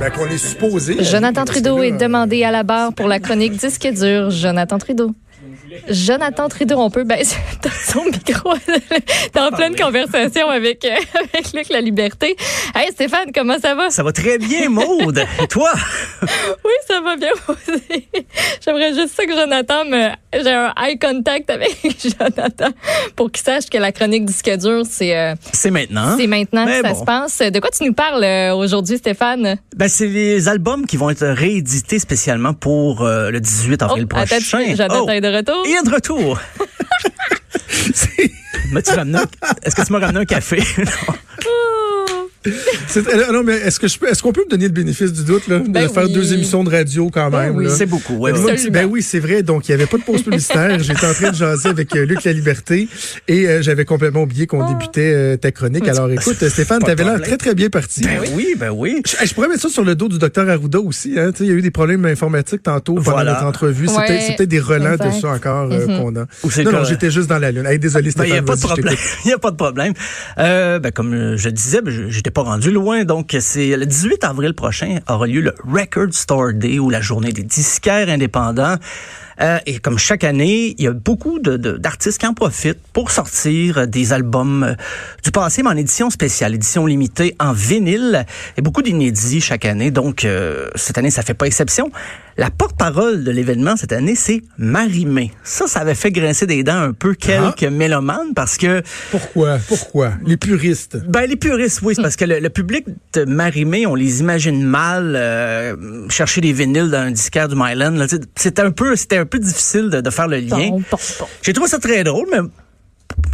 Ben, qu'on est supposé. Jonathan Trudeau est demandé à la barre pour la chronique disque dur. Jonathan Trudeau. Jonathan Trudeau, on peut baisser son micro T'es en pleine conversation avec, euh, avec Luc La Liberté. Hey Stéphane, comment ça va? Ça va très bien, Maude. Et toi? Oui, ça va bien aussi. J'aimerais juste ça que Jonathan me... J'ai un eye contact avec Jonathan pour qu'il sache que la chronique disque dur, c'est euh, C'est maintenant. c'est maintenant Mais que ça bon. se passe. De quoi tu nous parles euh, aujourd'hui, Stéphane? Ben, c'est les albums qui vont être réédités spécialement pour euh, le 18 avril Oh, prochain. Jonathan Oh, est de retour. Est de retour. Est-ce que tu m'as ramené un café? Non. c'est- euh, non, mais est-ce que je peux, est-ce qu'on peut me donner le bénéfice du doute, là, de Ben faire oui. deux émissions de radio quand Ben même, oui. là? C'est beaucoup. ouais, Moi, ouais. petit- ben oui, c'est vrai. Donc, il n'y avait pas de pause publicitaire. J'étais en train de jaser avec euh, Luc La Liberté et euh, j'avais complètement oublié qu'on débutait euh, ta chronique. Alors, écoute, Stéphane, t'avais l'air très, très bien parti. Ben oui, ben oui. Je, je pourrais mettre ça sur le dos du docteur Arruda aussi. Hein. Il y a eu des problèmes informatiques tantôt pendant Voilà. notre entrevue. C'est Ouais, peut-être c'est peut-être des relents de ça encore euh, qu'on a. Ou c'est Non, non, j'étais juste dans la lune. Hey, désolé, Ben, il Stéphane. n'y a pas de problème. Il a pas de problème. Comme je disais, ben, pas rendu loin. Donc, c'est le 18 avril prochain aura lieu le Record Store Day ou la journée des disquaires indépendants. Euh, et comme chaque année, il y a beaucoup de- de- d'artistes qui en profitent pour sortir euh, des albums euh, du passé, mais en édition spéciale, édition limitée en vinyle. Et beaucoup d'inédits chaque année. Donc, euh, cette année, ça fait pas exception. La porte-parole de l'événement cette année, c'est Marie-Mé. Ça, ça avait fait grincer des dents un peu quelques mélomanes parce que Pourquoi? Pourquoi? Les puristes. ben les puristes, oui, c'est parce que le, le public de Marimé, on les imagine mal euh, chercher des vinyles dans un disquaire du Myland. C'était un peu, c'était peu difficile de, de faire le lien. J'ai trouvé ça très drôle, mais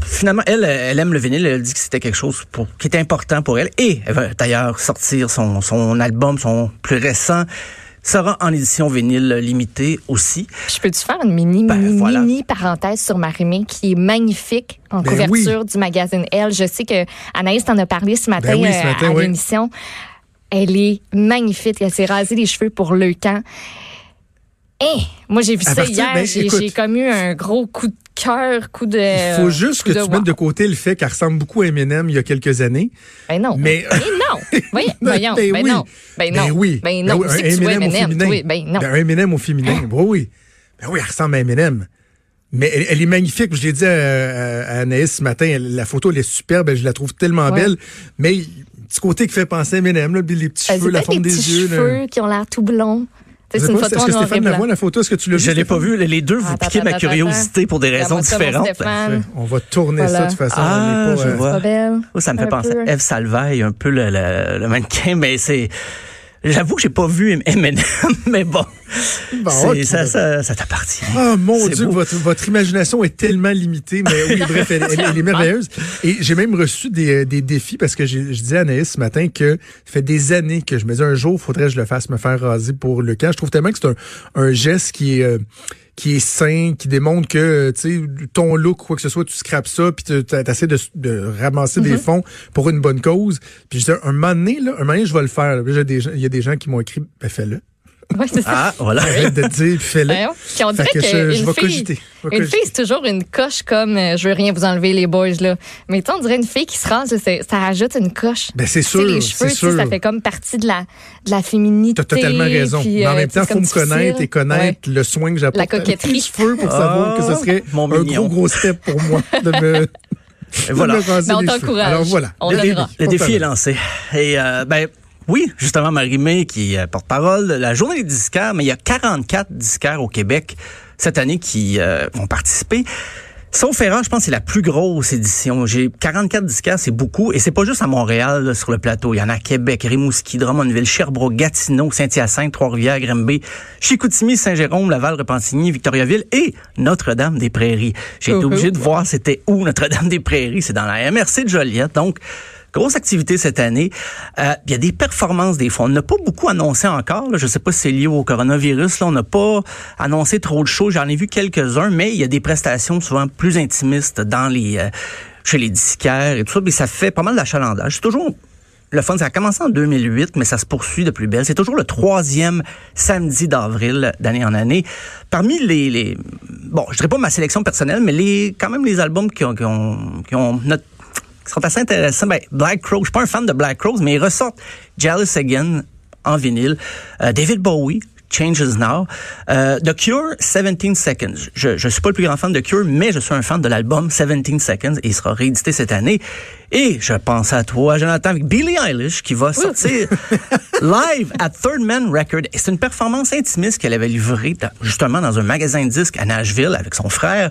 finalement, elle, elle aime le vinyle. Elle dit que c'était quelque chose pour, qui était important pour elle. Et elle va d'ailleurs sortir son, son album, son plus récent, sera en édition vinyle limitée aussi. Je peux-tu faire une mini, Ben, mini, voilà. mini parenthèse sur Marimé qui est magnifique en Ben couverture du magazine Elle? Je sais que Anaïs t'en a parlé ce matin, Ben oui, ce euh, matin, à oui. l'émission. Elle est magnifique. Elle s'est rasée les cheveux pour le camp. Eh, moi, j'ai vu À ça partir- hier. ben, j'ai comme eu un gros coup de cœur, coup de. Il faut juste que tu wow. mettes de côté le fait qu'elle ressemble beaucoup à Eminem il y a quelques années. Ben non. Mais- Ben non. Voyons, voyons. Ben Ben, oui. non. Ben non. Ben oui. Ben non. Ben oui, C'est que tu vois Eminem. Oui, ben non. Ben, un Eminem au féminin. Oui, oui. Ben oui, elle ressemble à Eminem. Mais elle, elle est magnifique. Je l'ai dit à, à Anaïs ce matin, elle- la photo, elle est superbe. Je la trouve tellement Ouais. belle. Mais un petit côté qui fait penser à Eminem, là, les petits cheveux, la forme les des petits yeux. là. cheveux qui ont l'air tout blonds. Est-ce en que noir et Stéphane la blanc. voit, la photo? Est-ce que tu l'as vu? Je l'ai pas vu. Les deux, vous Attends, piquez ma curiosité pour des raisons différentes. On va tourner ça de toute façon. Ah, on est pas, je euh, vois. Pas belle. Oh, ça me fait penser peu. à Eve Salvaille, un peu le, le, le mannequin, mais c'est. J'avoue que j'ai pas vu Eminem, mais bon, Bon, ça, ça, ça t'appartient. Oh mon Dieu, votre, votre imagination est tellement limitée, mais oui, bref, elle, elle- elle est merveilleuse. Et j'ai même reçu des, des défis parce que je disais à Anaïs ce matin que ça fait des années que je me dis un jour, faudrait que je le fasse me faire raser pour le camp. Je trouve tellement que c'est un, un geste qui est euh, qui est sain, qui démontre que tu sais ton look quoi que ce soit, tu scrapes ça puis tu essaies de, de ramasser des fonds pour une bonne cause. Puis je dis un moment donné là, un moment donné je vais le faire. Il y a des gens qui m'ont écrit ben fais-le. Ouais, c'est ça. Ah, voilà. Arrête de te dire fais-le. Voyons. Puis on dirait que je- vais fille, cogiter. Je vais une cogiter. fille, c'est toujours une coche comme euh, je veux rien vous enlever les boys là. Mais tu sais, on dirait une fille qui se rase, ça rajoute une coche. Ben, c'est sûr, les c'est cheveux, sûr. ça fait comme partie de la de la féminité. T'as totalement raison. puis, Mais en euh, même temps, c'est faut me connaître et connaître le soin que j'apporte La à mes coquetterie. cheveux pour savoir que ce Ah, serait mon un mignon. gros gros step pour moi de me, Et voilà. de me raser Mais on les cheveux. t'encourage. Alors voilà. On Le défi. Le Pas défi est lancé. Et euh, ben oui, justement, Marie-Mé qui est porte-parole, la journée des disquaires, mais il y a 44 disquaires au Québec cette année qui euh, vont participer. Sauf erreur, je pense que c'est la plus grosse édition. J'ai 44 disquaires, c'est beaucoup. Et c'est pas juste à Montréal, là, sur le plateau. Il y en a à Québec, Rimouski, Drummondville, Sherbrooke, Gatineau, Saint-Hyacinthe, Trois-Rivières, Grimby, Chicoutimi, Saint-Jérôme, Laval, Repentigny, Victoriaville et Notre-Dame-des-Prairies. J'ai été obligé de voir c'était où Notre-Dame-des-Prairies. C'est dans la MRC de Joliette. Donc, grosse activité cette année. Euh, il y a des performances des fois. On n'a pas beaucoup annoncé encore. Là. Je ne sais pas si c'est lié au coronavirus. Là. On n'a pas annoncé trop de choses. J'en ai vu quelques-uns, mais il y a des prestations souvent plus intimistes dans les euh, chez les disquaires et tout ça. Mais ça fait pas mal d'achalandage. C'est toujours le fun, ça a commencé en 2008, mais ça se poursuit de plus belle. C'est toujours le troisième samedi d'avril d'année en année. Parmi les, les, bon, je dirais pas ma sélection personnelle, mais les, quand même les albums qui ont, qui ont, qui ont notre qui sont assez intéressants. Ben, Black Crow, je suis pas un fan de Black Crows, mais ils ressortent Jealous Again en vinyle. Euh, David Bowie, Changes Now. Euh, The Cure, 17 Seconds. Je, je suis pas le plus grand fan de Cure, mais je suis un fan de l'album 17 Seconds et il sera réédité cette année. Et je pense à toi, Jonathan, avec Billie Eilish qui va sortir live à Third Man Record. Et c'est une performance intimiste qu'elle avait livrée justement dans un magasin de disques à Nashville avec son frère.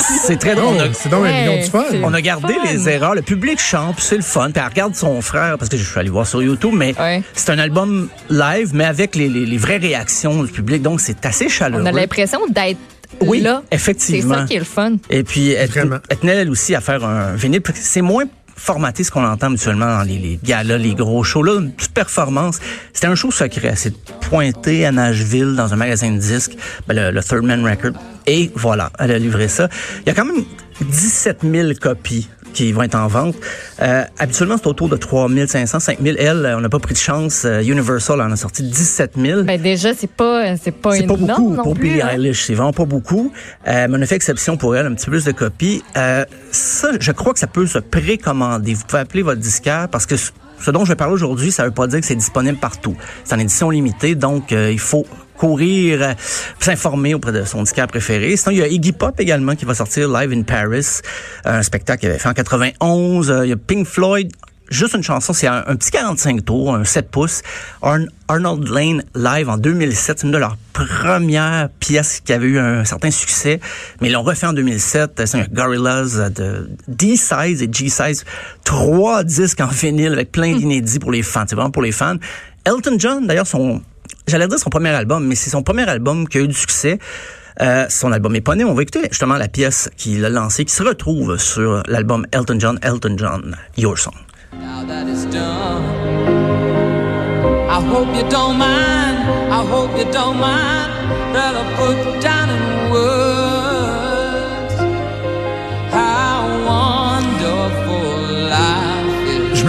C'est très drôle. c'est donc un million de fun. On a gardé les erreurs. Le public chante, c'est le fun. Puis elle regarde son frère, parce que je suis allé voir sur YouTube, mais c'est un album live, mais avec les, les, vraies réactions du public. Donc, c'est assez chaleureux. On a l'impression d'être oui, là. effectivement. C'est ça qui est le fun. Et puis, elle, elle tenait elle aussi à faire un vinyle. C'est moins formaté ce qu'on entend habituellement dans les, les galas, les gros shows. Là, une petite performance. C'était un show secret. C'est pointé à Nashville dans un magasin de disques, ben, le, Third Man Record. Et voilà, elle a livré ça. Il y a quand même 17 000 copies qui vont être en vente. Euh, habituellement, c'est autour de 3 500, 5 000. Elle, on n'a pas pris de chance. Euh, Universal en a sorti 17 000. Ben déjà, c'est pas, c'est pas, c'est pas beaucoup pour Billie hein. Eilish. C'est vraiment pas beaucoup. Euh, mais on a fait exception pour elle, un petit peu plus de copies. Euh, ça, je crois que ça peut se précommander. Vous pouvez appeler votre disquaire parce que ce dont je vais parler aujourd'hui, ça veut pas dire que c'est disponible partout. C'est en édition limitée, donc euh, il faut courir, euh, s'informer auprès de son disquaire préféré. Sinon, il y a Iggy Pop également qui va sortir Live in Paris, un spectacle qu'il avait fait en 91. Euh, il y a Pink Floyd juste une chanson, c'est un, petit 45 tours, un 7 pouces. Arnold Lane live en 2007, c'est une de leurs premières pièces qui avait eu un certain succès, mais ils l'ont refait en 2007. C'est un Gorillaz de D-Size et G-Size, trois disques en vinyle avec plein d'inédits pour les fans. C'est vraiment pour les fans. Elton John, d'ailleurs, son, j'allais dire son premier album, mais c'est son premier album qui a eu du succès. Euh, son album éponyme. On va écouter justement la pièce qu'il a lancée, qui se retrouve sur l'album Elton John, Elton John, Your Song.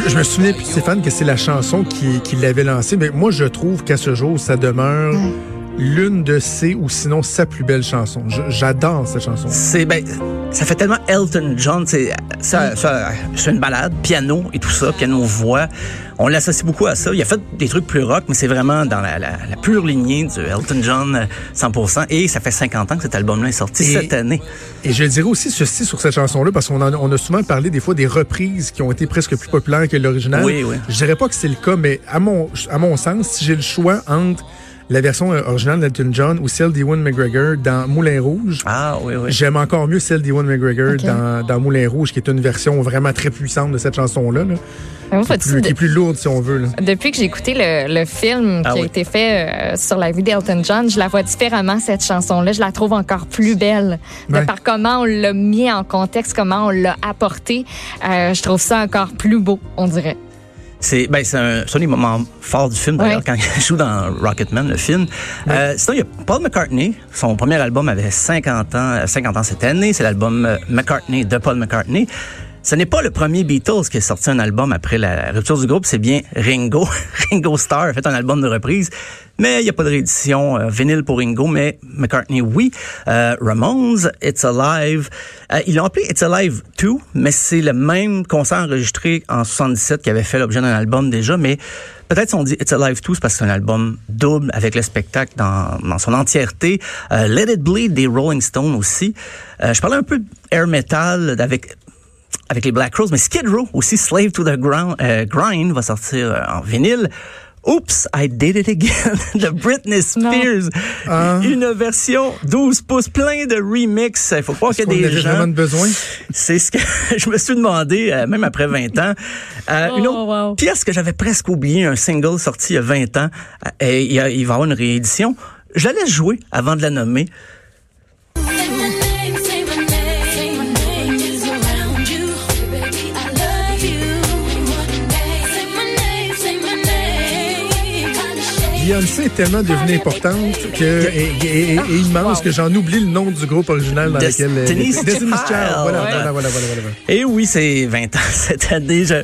Je, me souviens, puis Stéphane, que c'est la chanson qui, qui l'avait lancée, mais moi, je trouve qu'à ce jour, ça demeure. Mm l'une de ses ou sinon sa plus belle chanson. J'adore cette chanson. C'est ben, ça fait tellement Elton John, c'est ça, c'est une balade, piano et tout ça, piano voix. On l'associe beaucoup à ça. Il a fait des trucs plus rock, mais c'est vraiment dans la, la, pure lignée du Elton John 100%. Et ça fait 50 ans que cet album-là est sorti cette année. Et je dirais aussi ceci sur cette chanson-là, parce qu'on on a souvent parlé des fois des reprises qui ont été presque plus populaires que l'original. Oui, oui. Je dirais pas que c'est le cas, mais à mon, à mon sens, si j'ai le choix entre la version euh, originale d'Elton John ou celle d'Ewan McGregor dans Moulin Rouge. Ah oui, oui. J'aime encore mieux celle d'Ewan McGregor dans, dans, Moulin Rouge, qui est une version vraiment très puissante de cette chanson-là. Là. Qui, est plus, qui, est plus, lourde, si on veut. Là. Depuis que j'ai écouté le, le film ah qui a été fait euh, sur la vie d'Elton John, je la vois différemment, cette chanson-là. Je la trouve encore plus belle. De par comment on l'a mis en contexte, comment on l'a apporté, euh, je trouve ça encore plus beau, on dirait. C'est ben, c'est un, un des moments forts du film, d'ailleurs, quand il joue dans Rocketman, le film. Euh, sinon, il y a Paul McCartney. Son premier album avait 50 ans, 50 ans cette année. C'est l'album euh, McCartney de Paul McCartney. Ce n'est pas le premier Beatles qui a sorti un album après la rupture du groupe, c'est bien Ringo. Ringo Starr a fait un album de reprise, mais il n'y a pas de réédition euh, vinyle pour Ringo, mais McCartney, oui. Euh, Ramones, It's Alive. Euh, ils l'ont appelé It's Alive 2, mais c'est le même concert enregistré en 77 qui avait fait l'objet d'un album déjà, mais peut-être si on dit It's Alive 2, c'est parce que c'est un album double avec le spectacle dans, dans son entièreté. Euh, Let It Bleed des Rolling Stones aussi. Euh, je parlais un peu air metal avec avec les Black Rose, mais Skid Row aussi, Slave to the Ground, euh, Grind va sortir euh, en vinyle. Oops, I Did It Again de Britney Spears. Ah. Une version 12 pouces, plein de remix. Il faut pas qu'il y ait des avait gens... vraiment besoin? C'est ce que je me suis demandé, euh, même après 20 ans. Euh, Oh, une autre wow. pièce que j'avais presque oublié, un single sorti il y a 20 ans, euh, et il, y a- il va y avoir une réédition. Je la laisse jouer avant de la nommer. Beyoncé est tellement devenue importante que, et, et- et- et immense que j'en oublie le nom du groupe original dans lequel elle Destiny's était. Destiny's Child. Child. Voilà, Ouais. voilà, voilà, voilà, voilà. Et oui, c'est 20 ans cette année. Je-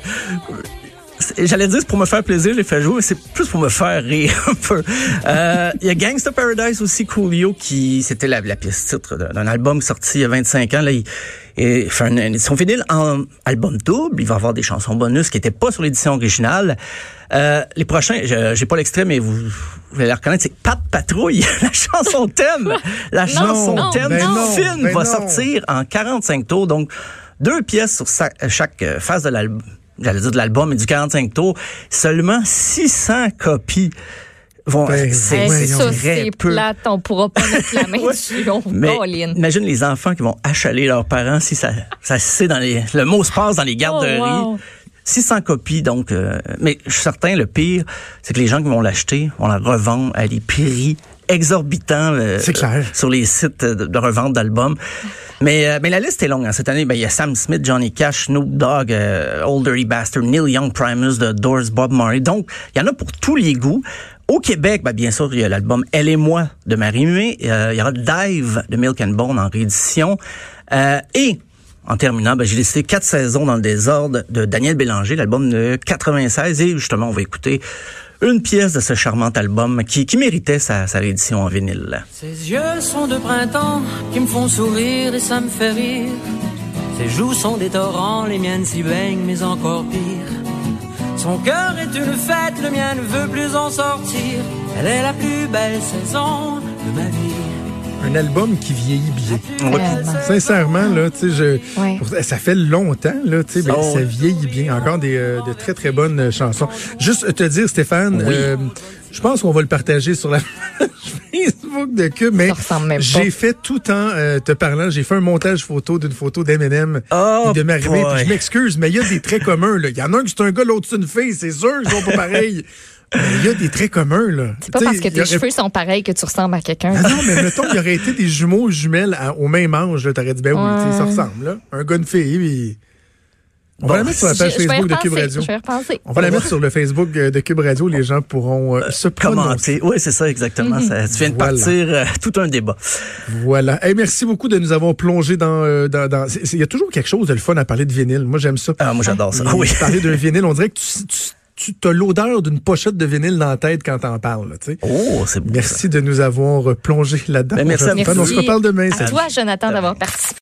J'allais dire c'est pour me faire plaisir, je l'ai fait jouer, mais c'est plus pour me faire rire un peu. Euh, Il y a Gangsta Paradise aussi, Coolio, qui c'était la, la pièce titre d'un album sorti il y a 25 ans. Là, il, il fait une édition vinyle en album double. Il va avoir des chansons bonus qui n'étaient pas sur l'édition originale. Euh, les prochains, j'ai pas l'extrait, mais vous, vous allez la reconnaître, c'est Pat Patrouille, la chanson thème. La chanson non, thème ben du film ben va sortir en 45 tours. Donc, deux pièces sur sa- chaque euh, phase de l'album. J'allais dire de l'album et du 45 tours. Seulement 600 copies vont. Ben, c'est voyons. ça, c'est peu. plate. On pourra pas mettre la main Ouais. dessus. On Mais imagine les enfants qui vont achaler leurs parents si ça, ça se sait dans les, le mot se passe dans les garderies. Oh, wow. 600 copies, donc, euh, mais je suis certain, le pire, c'est que les gens qui vont l'acheter vont la revendre à des prix exorbitants euh, clair. sur les sites de, revente d'albums. Mais, euh, mais la liste est longue. hein. Cette année, ben, il y a Sam Smith, Johnny Cash, Snoop Dogg, euh, Old Dirty Bastard, Neil Young, Primus, The Doors, Bob Marley. Donc, il y en a pour tous les goûts. Au Québec, ben, bien sûr, il y a l'album Elle et moi de Marie-Mé. Euh, il y aura Dive de Milk and Bone en réédition. Euh, et en terminant, ben, j'ai laissé quatre saisons dans le désordre de Daniel Bélanger, l'album de 96. Et justement, on va écouter une pièce de ce charmant album qui, méritait sa, sa réédition en vinyle. Ses yeux sont de printemps qui me font sourire et ça me fait rire. Ses joues sont des torrents, les miennes s'y baignent, mais encore pire. Son cœur est une fête, le mien ne veut plus en sortir. Elle est la plus belle saison de ma vie. Un album qui vieillit bien. Tellement. Sincèrement, là, tu sais, je, Ouais. pour- ça fait longtemps, là, tu sais, ben, Oh, ça vieillit bien. Encore des, euh, de très, très bonnes euh, chansons. Juste te dire, Stéphane, Oui. euh, je pense qu'on va le partager sur la page Facebook de Cube, mais j'ai fait tout en euh, te parlant, j'ai fait un montage photo d'une photo d'Eminem Oh, et de Marie je m'excuse, mais il y a des traits communs, là. Il y en a un qui c'est un gars, l'autre c'est une fille, c'est sûr qu'ils sont pas pareils. Il y a des traits communs, là. C'est pas parce que tes aurait cheveux sont pareils que tu ressembles à quelqu'un. ah non, mais mettons, il y aurait été des jumeaux jumelles à- au même âge. T'aurais dit, ben oui, Ouais. ça ressemble. Là. Un gars, une fille. puis- On va Bon, la mettre sur la page je Facebook de Cube Radio. On va la mettre sur le Facebook euh, de Cube Radio. Les gens pourront euh, se prononcer. Commenter. Oui, c'est ça, exactement. Ça, tu viens de partir euh, tout un débat. Voilà. Hey, merci beaucoup de nous avoir plongé dans... euh, Il y a toujours quelque chose de le fun à parler de vinyle. Moi, j'aime ça. Ah, moi, j'adore ça. Et Oui. Parler d'un vinyle, on dirait que tu, tu, tu as l'odeur d'une pochette de vinyle dans la tête quand t'en parles. là, tu sais. Oh, c'est ça. Merci de nous avoir plongé là-dedans. Ben, merci à Stéphane. vous. On se reparle demain. À toi, Jonathan, d'avoir participé.